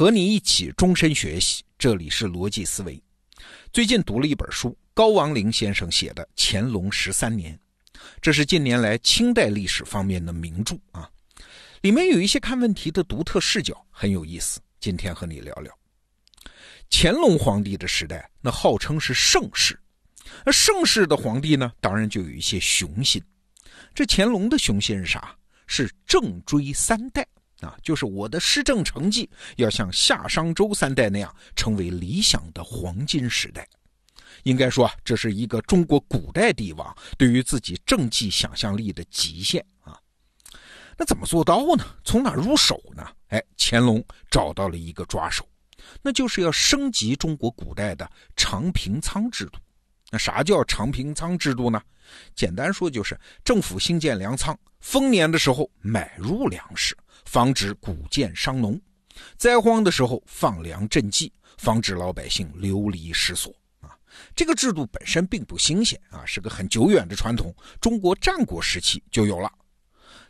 和你一起终身学习，这里是逻辑思维。最近读了一本书，高王林先生写的《乾隆十三年》，这是近年来清代历史方面的名著啊。里面有一些看问题的独特视角，很有意思。今天和你聊聊乾隆皇帝的时代，那号称是盛世。那盛世的皇帝呢，当然就有一些雄心。这乾隆的雄心是啥？是正追三代。啊，就是我的施政成绩要像夏商周三代那样，成为理想的黄金时代。应该说，这是一个中国古代帝王对于自己政绩想象力的极限啊。那怎么做到呢？从哪入手呢？哎，乾隆找到了一个抓手，那就是要升级中国古代的长平仓制度。那啥叫长平仓制度呢？简单说就是政府兴建粮仓，丰年的时候买入粮食。防止谷贱伤农，灾荒的时候放粮赈济，防止老百姓流离失所啊！这个制度本身并不新鲜啊，是个很久远的传统，中国战国时期就有了。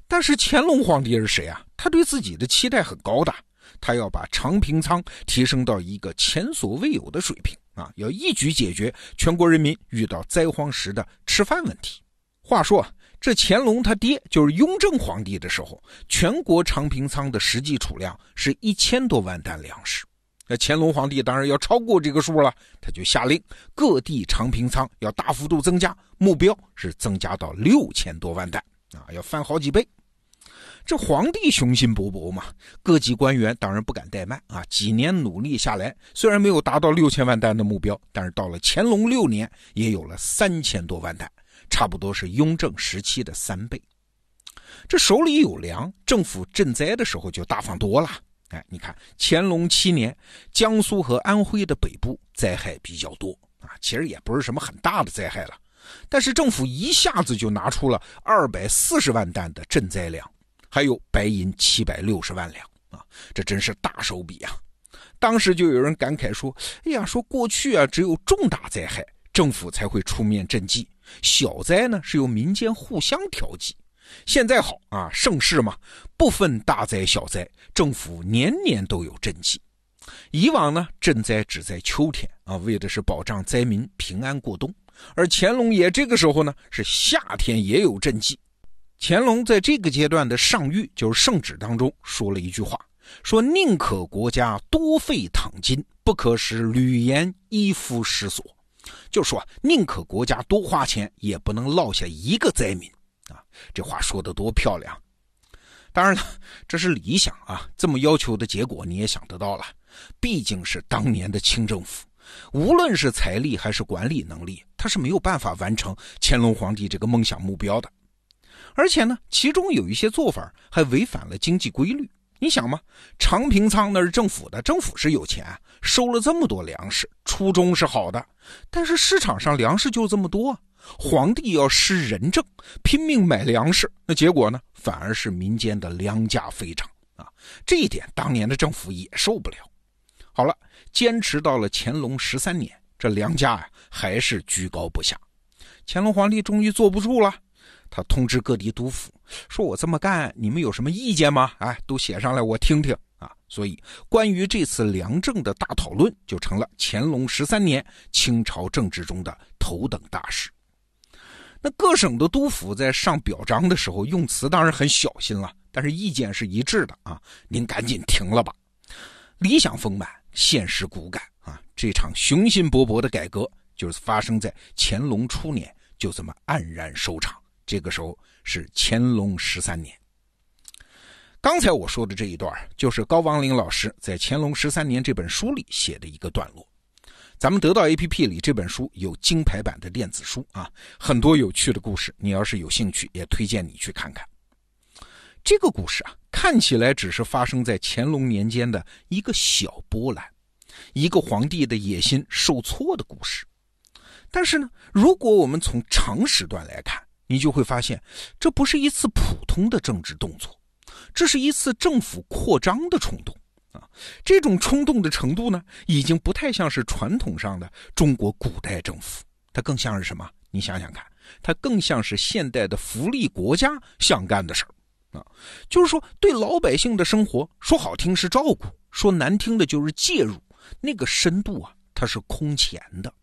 但是乾隆皇帝是谁啊？他对自己的期待很高的，他要把长平仓提升到一个前所未有的水平啊，要一举解决全国人民遇到灾荒时的吃饭问题。话说。这乾隆他爹就是雍正皇帝的时候，全国长平仓的实际储量是一千多万担粮食。那乾隆皇帝当然要超过这个数了，他就下令各地长平仓要大幅度增加，目标是增加到六千多万担啊，要翻好几倍。这皇帝雄心勃勃嘛，各级官员当然不敢怠慢啊。几年努力下来，虽然没有达到六千万担的目标，但是到了乾隆六年，也有了三千多万担。差不多是雍正时期的三倍，这手里有粮，政府赈灾的时候就大方多了。哎，你看乾隆七年，江苏和安徽的北部灾害比较多啊，其实也不是什么很大的灾害了，但是政府一下子就拿出了二百四十万担的赈灾粮，还有白银七百六十万两啊，这真是大手笔啊！当时就有人感慨说：“哎呀，说过去啊，只有重大灾害。”政府才会出面赈济，小灾呢是由民间互相调剂。现在好啊，盛世嘛，不分大灾小灾，政府年年都有赈济。以往呢，赈灾只在秋天啊，为的是保障灾民平安过冬。而乾隆爷这个时候呢，是夏天也有赈济。乾隆在这个阶段的上谕，就是圣旨当中说了一句话，说宁可国家多费躺金，不可使吕盐一夫失所。就说宁可国家多花钱，也不能落下一个灾民啊！这话说的多漂亮！当然了，这是理想啊。这么要求的结果你也想得到了，毕竟是当年的清政府，无论是财力还是管理能力，他是没有办法完成乾隆皇帝这个梦想目标的。而且呢，其中有一些做法还违反了经济规律。你想嘛，长平仓那是政府的，政府是有钱，收了这么多粮食，初衷是好的，但是市场上粮食就这么多，皇帝要施仁政，拼命买粮食，那结果呢，反而是民间的粮价飞涨啊！这一点当年的政府也受不了。好了，坚持到了乾隆十三年，这粮价呀还是居高不下，乾隆皇帝终于坐不住了。他通知各地督府，说我这么干，你们有什么意见吗？哎，都写上来，我听听啊。所以，关于这次粮政的大讨论，就成了乾隆十三年清朝政治中的头等大事。那各省的督府在上表彰的时候，用词当然很小心了，但是意见是一致的啊。您赶紧停了吧，理想丰满，现实骨感啊。这场雄心勃勃的改革，就是发生在乾隆初年，就这么黯然收场。这个时候是乾隆十三年。刚才我说的这一段，就是高王林老师在《乾隆十三年》这本书里写的一个段落。咱们得到 APP 里这本书有金牌版的电子书啊，很多有趣的故事。你要是有兴趣，也推荐你去看看。这个故事啊，看起来只是发生在乾隆年间的一个小波澜，一个皇帝的野心受挫的故事。但是呢，如果我们从长时段来看，你就会发现，这不是一次普通的政治动作，这是一次政府扩张的冲动啊！这种冲动的程度呢，已经不太像是传统上的中国古代政府，它更像是什么？你想想看，它更像是现代的福利国家想干的事儿啊！就是说，对老百姓的生活，说好听是照顾说难听的就是介入，那个深度啊，它是空前的。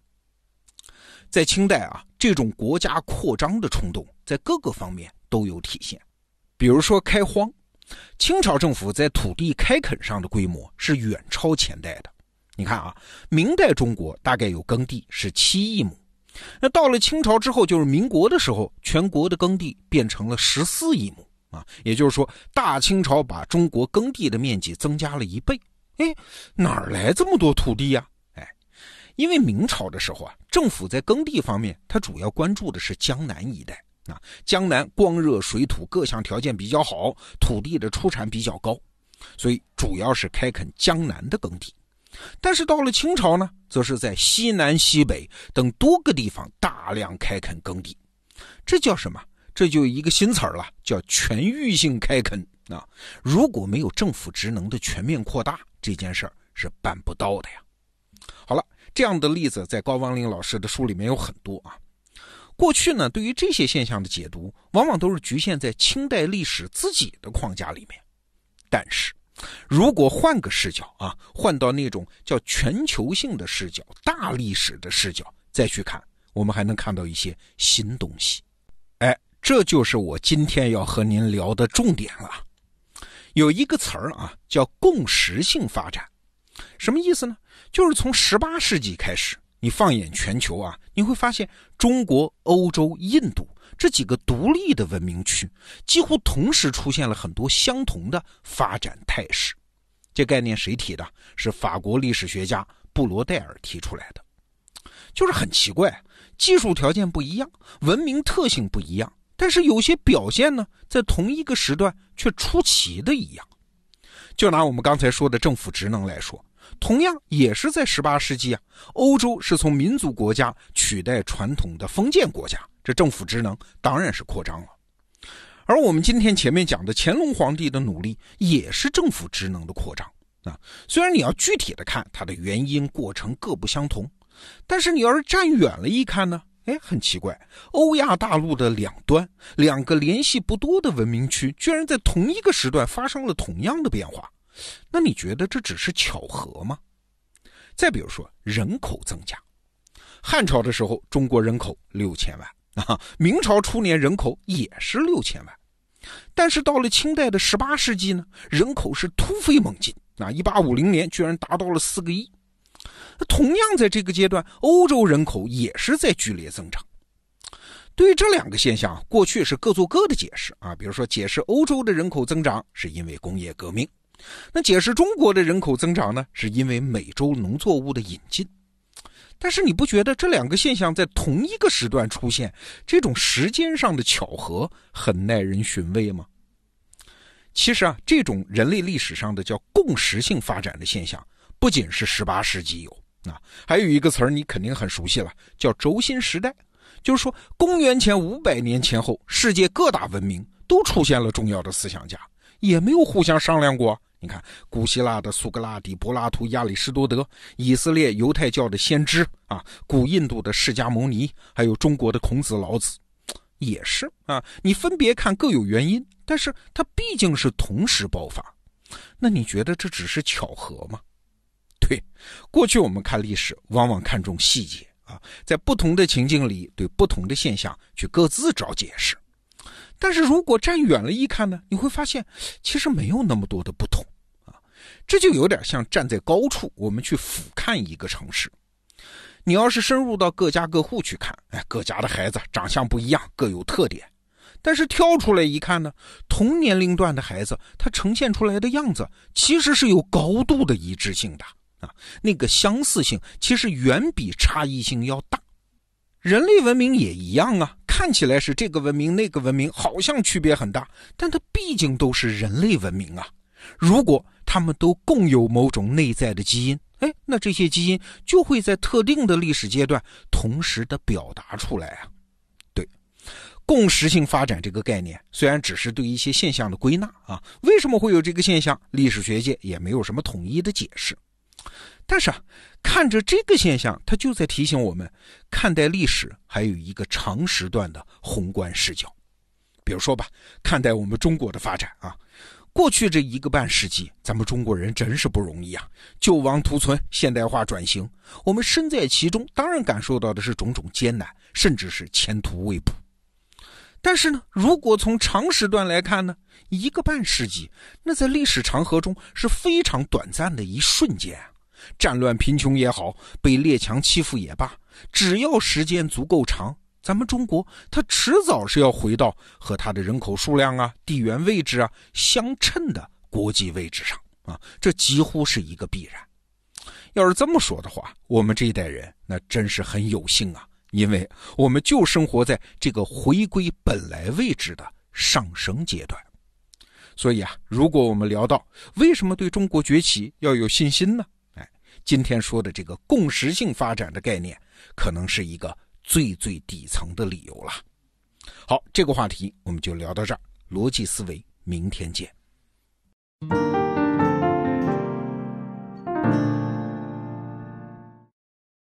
在清代啊，这种国家扩张的冲动在各个方面都有体现。比如说开荒，清朝政府在土地开垦上的规模是远超前代的。你看啊，明代中国大概有耕地是七亿亩，那到了清朝之后，就是民国的时候，全国的耕地变成了十四亿亩啊，也就是说，大清朝把中国耕地的面积增加了一倍。哎，哪儿来这么多土地呀？因为明朝的时候啊，政府在耕地方面，它主要关注的是江南一带啊。江南光热水土各项条件比较好，土地的出产比较高，所以主要是开垦江南的耕地。但是到了清朝呢，则是在西南、西北等多个地方大量开垦耕地。这叫什么？这就一个新词儿了，叫全域性开垦啊。如果没有政府职能的全面扩大，这件事儿是办不到的呀。这样的例子在高王林老师的书里面有很多啊。过去呢，对于这些现象的解读，往往都是局限在清代历史自己的框架里面。但是，如果换个视角啊，换到那种叫全球性的视角、大历史的视角再去看，我们还能看到一些新东西。哎，这就是我今天要和您聊的重点了。有一个词儿啊，叫共识性发展，什么意思呢？就是从十八世纪开始，你放眼全球啊，你会发现中国、欧洲、印度这几个独立的文明区，几乎同时出现了很多相同的发展态势。这概念谁提的？是法国历史学家布罗代尔提出来的。就是很奇怪，技术条件不一样，文明特性不一样，但是有些表现呢，在同一个时段却出奇的一样。就拿我们刚才说的政府职能来说。同样也是在十八世纪啊，欧洲是从民族国家取代传统的封建国家，这政府职能当然是扩张了。而我们今天前面讲的乾隆皇帝的努力，也是政府职能的扩张啊。虽然你要具体的看它的原因过程各不相同，但是你要是站远了一看呢，哎，很奇怪，欧亚大陆的两端两个联系不多的文明区，居然在同一个时段发生了同样的变化。那你觉得这只是巧合吗？再比如说人口增加，汉朝的时候中国人口六千万啊，明朝初年人口也是六千万，但是到了清代的十八世纪呢，人口是突飞猛进啊，一八五零年居然达到了四个亿。同样在这个阶段，欧洲人口也是在剧烈增长。对于这两个现象，过去是各做各的解释啊，比如说解释欧洲的人口增长是因为工业革命。那解释中国的人口增长呢？是因为美洲农作物的引进。但是你不觉得这两个现象在同一个时段出现，这种时间上的巧合很耐人寻味吗？其实啊，这种人类历史上的叫共识性发展的现象，不仅是十八世纪有啊，还有一个词儿你肯定很熟悉了，叫轴心时代。就是说，公元前五百年前后，世界各大文明都出现了重要的思想家，也没有互相商量过。你看，古希腊的苏格拉底、柏拉图、亚里士多德，以色列犹太教的先知啊，古印度的释迦牟尼，还有中国的孔子、老子，也是啊。你分别看各有原因，但是它毕竟是同时爆发。那你觉得这只是巧合吗？对，过去我们看历史，往往看重细节啊，在不同的情境里，对不同的现象去各自找解释。但是如果站远了一看呢，你会发现其实没有那么多的不同啊，这就有点像站在高处，我们去俯瞰一个城市。你要是深入到各家各户去看，哎，各家的孩子长相不一样，各有特点。但是跳出来一看呢，同年龄段的孩子，他呈现出来的样子其实是有高度的一致性的啊，那个相似性其实远比差异性要大。人类文明也一样啊。看起来是这个文明那个文明好像区别很大，但它毕竟都是人类文明啊。如果他们都共有某种内在的基因，哎，那这些基因就会在特定的历史阶段同时的表达出来啊。对，共识性发展这个概念虽然只是对一些现象的归纳啊，为什么会有这个现象，历史学界也没有什么统一的解释。但是啊，看着这个现象，它就在提醒我们，看待历史还有一个长时段的宏观视角。比如说吧，看待我们中国的发展啊，过去这一个半世纪，咱们中国人真是不容易啊！救亡图存，现代化转型，我们身在其中，当然感受到的是种种艰难，甚至是前途未卜。但是呢，如果从长时段来看呢，一个半世纪，那在历史长河中是非常短暂的一瞬间！战乱贫穷也好，被列强欺负也罢，只要时间足够长，咱们中国它迟早是要回到和它的人口数量啊、地缘位置啊相称的国际位置上啊，这几乎是一个必然。要是这么说的话，我们这一代人那真是很有幸啊，因为我们就生活在这个回归本来位置的上升阶段。所以啊，如果我们聊到为什么对中国崛起要有信心呢？今天说的这个共识性发展的概念，可能是一个最最底层的理由了。好，这个话题我们就聊到这儿。逻辑思维，明天见。